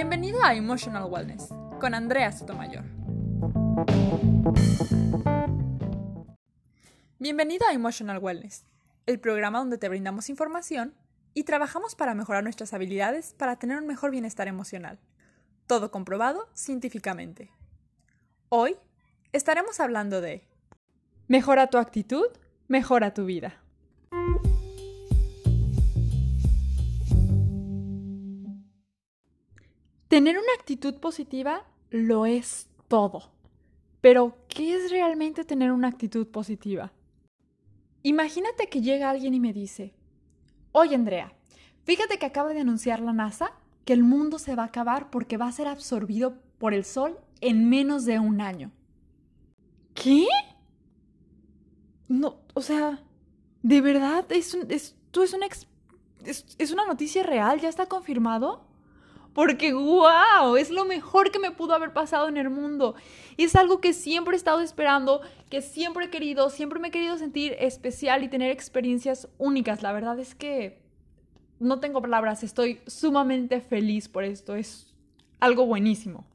Bienvenido a Emotional Wellness con Andrea Sotomayor. Bienvenido a Emotional Wellness, el programa donde te brindamos información y trabajamos para mejorar nuestras habilidades para tener un mejor bienestar emocional. Todo comprobado científicamente. Hoy estaremos hablando de Mejora tu actitud, mejora tu vida. Tener una actitud positiva lo es todo. Pero, ¿qué es realmente tener una actitud positiva? Imagínate que llega alguien y me dice, oye Andrea, fíjate que acaba de anunciar la NASA que el mundo se va a acabar porque va a ser absorbido por el Sol en menos de un año. ¿Qué? No, o sea, ¿de verdad? ¿Es, esto es una, es una noticia real? ¿Ya está confirmado? Porque, wow, es lo mejor que me pudo haber pasado en el mundo. Y es algo que siempre he estado esperando, que siempre he querido, siempre me he querido sentir especial y tener experiencias únicas. La verdad es que no tengo palabras, estoy sumamente feliz por esto. Es algo buenísimo.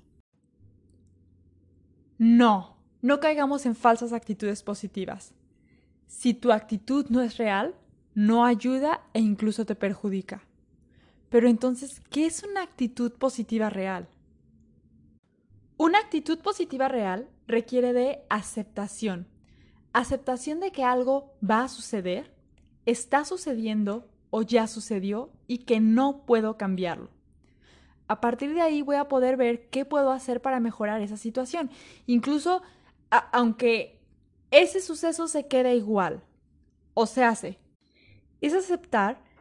No, no caigamos en falsas actitudes positivas. Si tu actitud no es real, no ayuda e incluso te perjudica. Pero entonces, ¿qué es una actitud positiva real? Una actitud positiva real requiere de aceptación. Aceptación de que algo va a suceder, está sucediendo o ya sucedió y que no puedo cambiarlo. A partir de ahí voy a poder ver qué puedo hacer para mejorar esa situación. Incluso aunque ese suceso se quede igual o se hace, es aceptar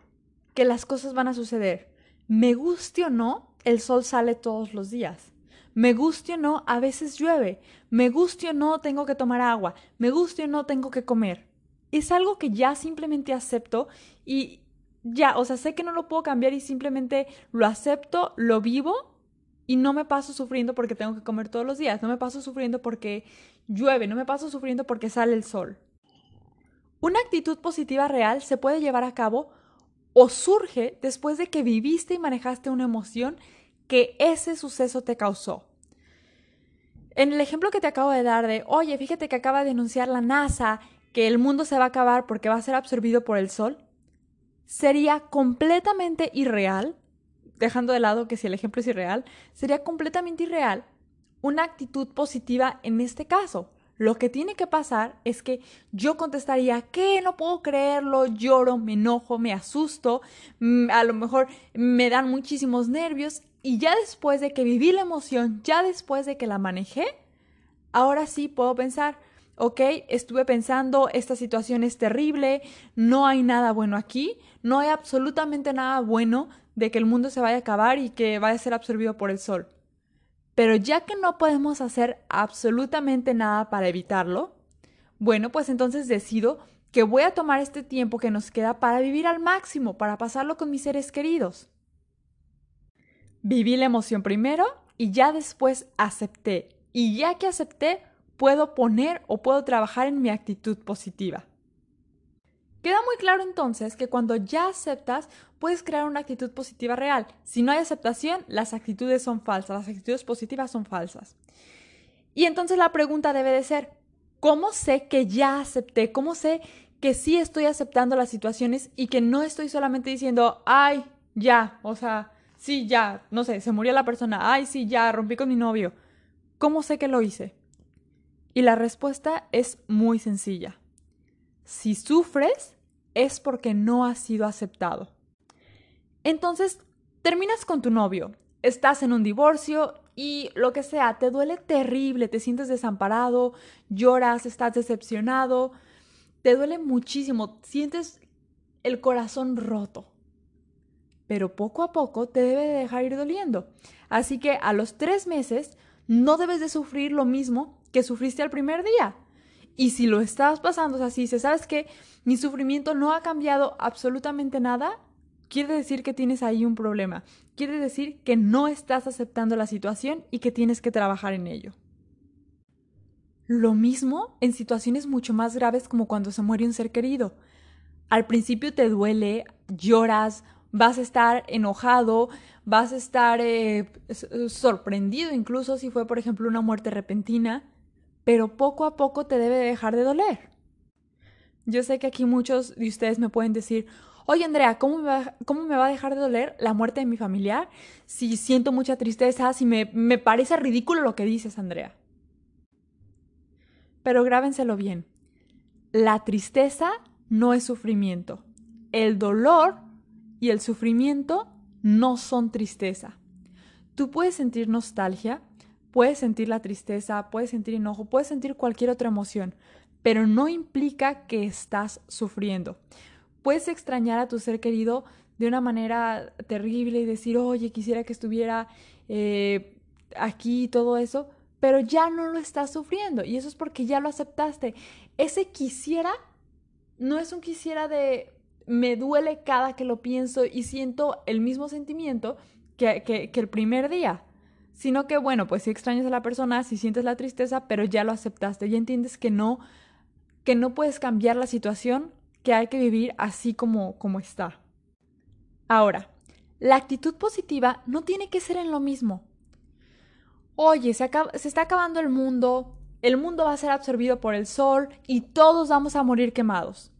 que las cosas van a suceder. Me guste o no, el sol sale todos los días. Me guste o no, a veces llueve. Me guste o no, tengo que tomar agua. Me guste o no, tengo que comer. Es algo que ya simplemente acepto y ya, o sea, sé que no lo puedo cambiar y simplemente lo acepto, lo vivo y no me paso sufriendo porque tengo que comer todos los días. No me paso sufriendo porque llueve. No me paso sufriendo porque sale el sol. Una actitud positiva real se puede llevar a cabo o surge después de que viviste y manejaste una emoción que ese suceso te causó. En el ejemplo que te acabo de dar de, oye, fíjate que acaba de denunciar la NASA que el mundo se va a acabar porque va a ser absorbido por el sol, sería completamente irreal, dejando de lado que si el ejemplo es irreal, sería completamente irreal una actitud positiva en este caso. Lo que tiene que pasar es que yo contestaría, ¿qué? No puedo creerlo, lloro, me enojo, me asusto, mm, a lo mejor me dan muchísimos nervios y ya después de que viví la emoción, ya después de que la manejé, ahora sí puedo pensar, ok, estuve pensando, esta situación es terrible, no hay nada bueno aquí, no hay absolutamente nada bueno de que el mundo se vaya a acabar y que vaya a ser absorbido por el sol. Pero ya que no podemos hacer absolutamente nada para evitarlo, bueno, pues entonces decido que voy a tomar este tiempo que nos queda para vivir al máximo, para pasarlo con mis seres queridos. Viví la emoción primero y ya después acepté. Y ya que acepté, puedo poner o puedo trabajar en mi actitud positiva. Queda muy claro entonces que cuando ya aceptas, puedes crear una actitud positiva real. Si no hay aceptación, las actitudes son falsas, las actitudes positivas son falsas. Y entonces la pregunta debe de ser, ¿cómo sé que ya acepté? ¿Cómo sé que sí estoy aceptando las situaciones y que no estoy solamente diciendo, ay, ya, o sea, sí, ya, no sé, se murió la persona, ay, sí, ya, rompí con mi novio. ¿Cómo sé que lo hice? Y la respuesta es muy sencilla. Si sufres, es porque no has sido aceptado. Entonces, terminas con tu novio, estás en un divorcio y lo que sea, te duele terrible, te sientes desamparado, lloras, estás decepcionado, te duele muchísimo, sientes el corazón roto. Pero poco a poco te debe de dejar ir doliendo. Así que a los tres meses no debes de sufrir lo mismo que sufriste al primer día. Y si lo estás pasando, o sea, dices, ¿sabes qué? Mi sufrimiento no ha cambiado absolutamente nada, quiere decir que tienes ahí un problema. Quiere decir que no estás aceptando la situación y que tienes que trabajar en ello. Lo mismo en situaciones mucho más graves como cuando se muere un ser querido. Al principio te duele, lloras, vas a estar enojado, vas a estar eh, sorprendido incluso si fue, por ejemplo, una muerte repentina, pero poco a poco te debe dejar de doler. Yo sé que aquí muchos de ustedes me pueden decir, oye Andrea, ¿cómo me, va, ¿cómo me va a dejar de doler la muerte de mi familiar si siento mucha tristeza, si me, me parece ridículo lo que dices, Andrea? Pero grábenselo bien, la tristeza no es sufrimiento. El dolor y el sufrimiento no son tristeza. Tú puedes sentir nostalgia, puedes sentir la tristeza, puedes sentir enojo, puedes sentir cualquier otra emoción, pero no implica que estás sufriendo. Puedes extrañar a tu ser querido de una manera terrible y decir, oye, quisiera que estuviera eh, aquí y todo eso, pero ya no lo estás sufriendo y eso es porque ya lo aceptaste. Ese quisiera no es un quisiera de me duele cada que lo pienso y siento el mismo sentimiento que, que, el primer día, sino que bueno, pues si extrañas a la persona, si sientes la tristeza, pero ya lo aceptaste, ya entiendes que no, que no puedes cambiar la situación, que hay que vivir así como, como está. Ahora, la actitud positiva no tiene que ser en lo mismo. Oye, se, se está acabando el mundo, el mundo va a ser absorbido por el sol y todos vamos a morir quemados.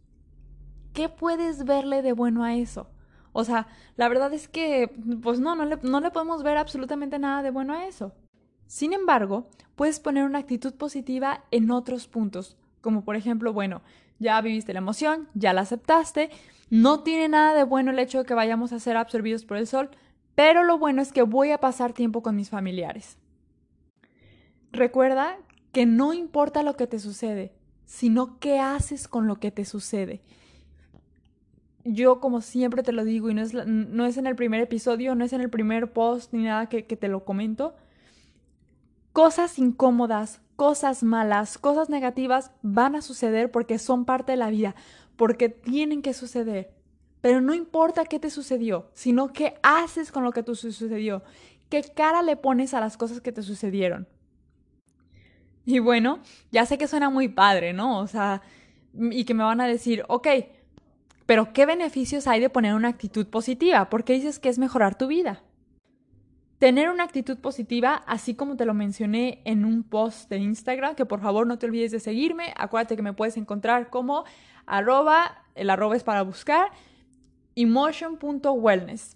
¿qué puedes verle de bueno a eso? O sea, la verdad es que, pues no, no le, no le podemos ver absolutamente nada de bueno a eso. Sin embargo, puedes poner una actitud positiva en otros puntos, como por ejemplo, bueno, ya viviste la emoción, ya la aceptaste, no tiene nada de bueno el hecho de que vayamos a ser absorbidos por el sol, pero lo bueno es que voy a pasar tiempo con mis familiares. Recuerda que no importa lo que te sucede, sino qué haces con lo que te sucede yo como siempre te lo digo y no es, no es en el primer episodio, no es en el primer post ni nada que, te lo comento, cosas incómodas, cosas malas, cosas negativas van a suceder porque son parte de la vida, porque tienen que suceder. Pero no importa qué te sucedió, sino qué haces con lo que te sucedió, qué cara le pones a las cosas que te sucedieron. Y bueno, ya sé que suena muy padre, ¿no? O sea, y que me van a decir, ok, pero ¿qué beneficios hay de poner una actitud positiva? ¿Por qué dices que es mejorar tu vida? Tener una actitud positiva, así como te lo mencioné en un post de Instagram, que por favor no te olvides de seguirme. Acuérdate que me puedes encontrar como arroba, el arroba es para buscar, emotion.wellness.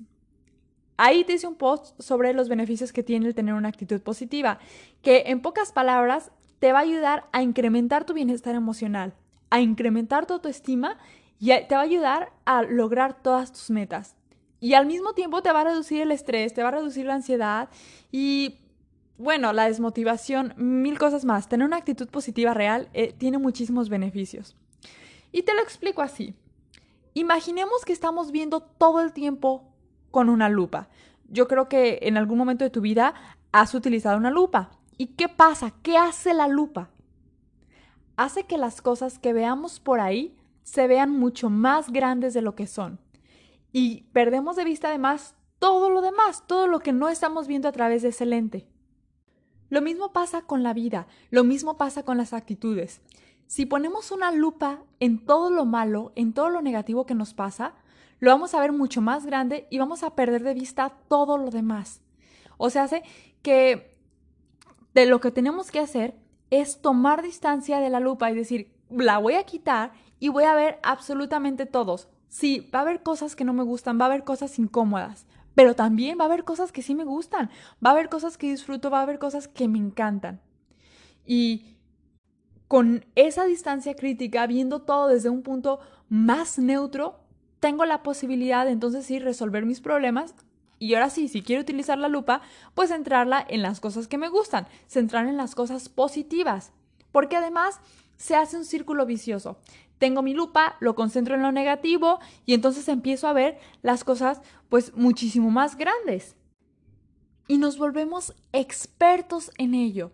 Ahí te hice un post sobre los beneficios que tiene el tener una actitud positiva, que en pocas palabras te va a ayudar a incrementar tu bienestar emocional, a incrementar tu autoestima y te va a ayudar a lograr todas tus metas. Y al mismo tiempo te va a reducir el estrés, te va a reducir la ansiedad y, bueno, la desmotivación, mil cosas más. Tener una actitud positiva real eh, tiene muchísimos beneficios. Y te lo explico así. Imaginemos que estamos viendo todo el tiempo con una lupa. Yo creo que en algún momento de tu vida has utilizado una lupa. ¿Y qué pasa? ¿Qué hace la lupa? Hace que las cosas que veamos por ahí se vean mucho más grandes de lo que son. Y perdemos de vista además todo lo demás, todo lo que no estamos viendo a través de ese lente. Lo mismo pasa con la vida, lo mismo pasa con las actitudes. Si ponemos una lupa en todo lo malo, en todo lo negativo que nos pasa, lo vamos a ver mucho más grande y vamos a perder de vista todo lo demás. O sea, hace que de lo que tenemos que hacer es tomar distancia de la lupa y decir, la voy a quitar y voy a ver absolutamente todos. Sí, va a haber cosas que no me gustan, va a haber cosas incómodas, pero también va a haber cosas que sí me gustan, va a haber cosas que disfruto, va a haber cosas que me encantan. Y con esa distancia crítica, viendo todo desde un punto más neutro, tengo la posibilidad de entonces sí resolver mis problemas. Y ahora sí, si quiero utilizar la lupa, pues centrarla en las cosas que me gustan, centrar en las cosas positivas. Porque además se hace un círculo vicioso tengo mi lupa, lo concentro en lo negativo y entonces empiezo a ver las cosas pues muchísimo más grandes. Y nos volvemos expertos en ello.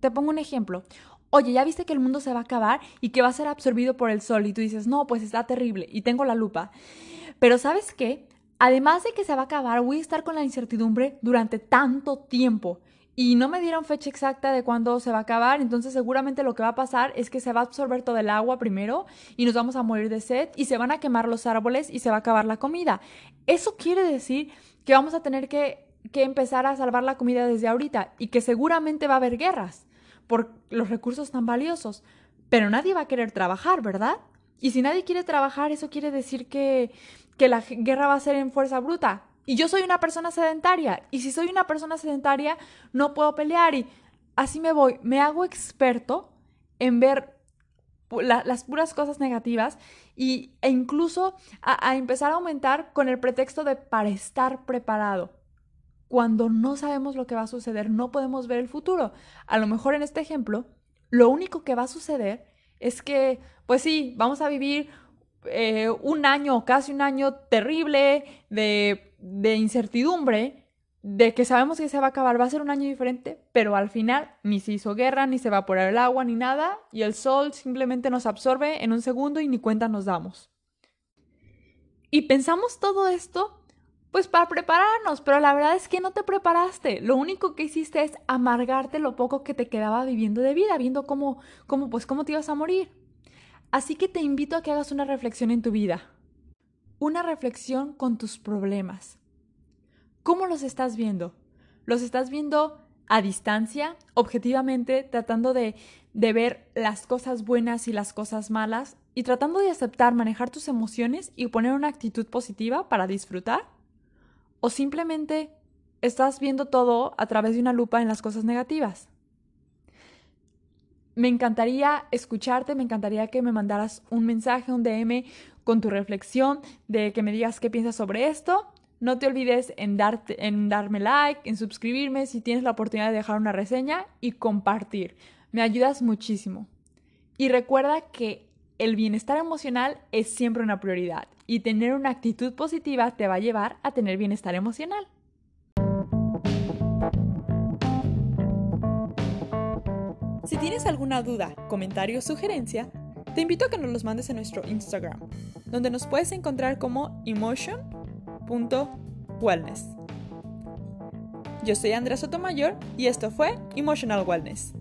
Te pongo un ejemplo. Oye, ya viste que el mundo se va a acabar y que va a ser absorbido por el sol y tú dices, no, pues está terrible y tengo la lupa. Pero ¿sabes qué? Además de que se va a acabar, voy a estar con la incertidumbre durante tanto tiempo. Y no me dieron fecha exacta de cuándo se va a acabar, entonces seguramente lo que va a pasar es que se va a absorber todo el agua primero y nos vamos a morir de sed y se van a quemar los árboles y se va a acabar la comida. Eso quiere decir que vamos a tener que, que empezar a salvar la comida desde ahorita y que seguramente va a haber guerras por los recursos tan valiosos, pero nadie va a querer trabajar, ¿verdad? Y si nadie quiere trabajar, eso quiere decir que, que la guerra va a ser en fuerza bruta. Y yo soy una persona sedentaria. Y si soy una persona sedentaria, no puedo pelear. Y así me voy. Me hago experto en ver las puras cosas negativas y, e incluso a, empezar a aumentar con el pretexto de para estar preparado. Cuando no sabemos lo que va a suceder, no podemos ver el futuro. A lo mejor en este ejemplo, lo único que va a suceder es que, pues sí, vamos a vivir eh, un año, casi un año terrible de, de incertidumbre, de que sabemos que se va a acabar, va a ser un año diferente, pero al final ni se hizo guerra, ni se evaporó el agua, ni nada, y el sol simplemente nos absorbe en un segundo y ni cuenta nos damos. Y pensamos todo esto pues para prepararnos, pero la verdad es que no te preparaste. Lo único que hiciste es amargarte lo poco que te quedaba viviendo de vida, viendo cómo, cómo, pues, cómo te ibas a morir. Así que te invito a que hagas una reflexión en tu vida. Una reflexión con tus problemas. ¿Cómo los estás viendo? ¿Los estás viendo a distancia, objetivamente, tratando de, de ver las cosas buenas y las cosas malas y tratando de aceptar, manejar tus emociones y poner una actitud positiva para disfrutar? ¿O simplemente estás viendo todo a través de una lupa en las cosas negativas? Me encantaría escucharte, me encantaría que me mandaras un mensaje, un DM con tu reflexión, de que me digas qué piensas sobre esto. No te olvides en, darte, en darme like, en suscribirme si tienes la oportunidad de dejar una reseña y compartir. Me ayudas muchísimo. Y recuerda que el bienestar emocional es siempre una prioridad y tener una actitud positiva te va a llevar a tener bienestar emocional. Si tienes alguna duda, comentario o sugerencia, te invito a que nos los mandes en nuestro Instagram, donde nos puedes encontrar como emotion.wellness. Yo soy Andrea Sotomayor y esto fue Emotional Wellness.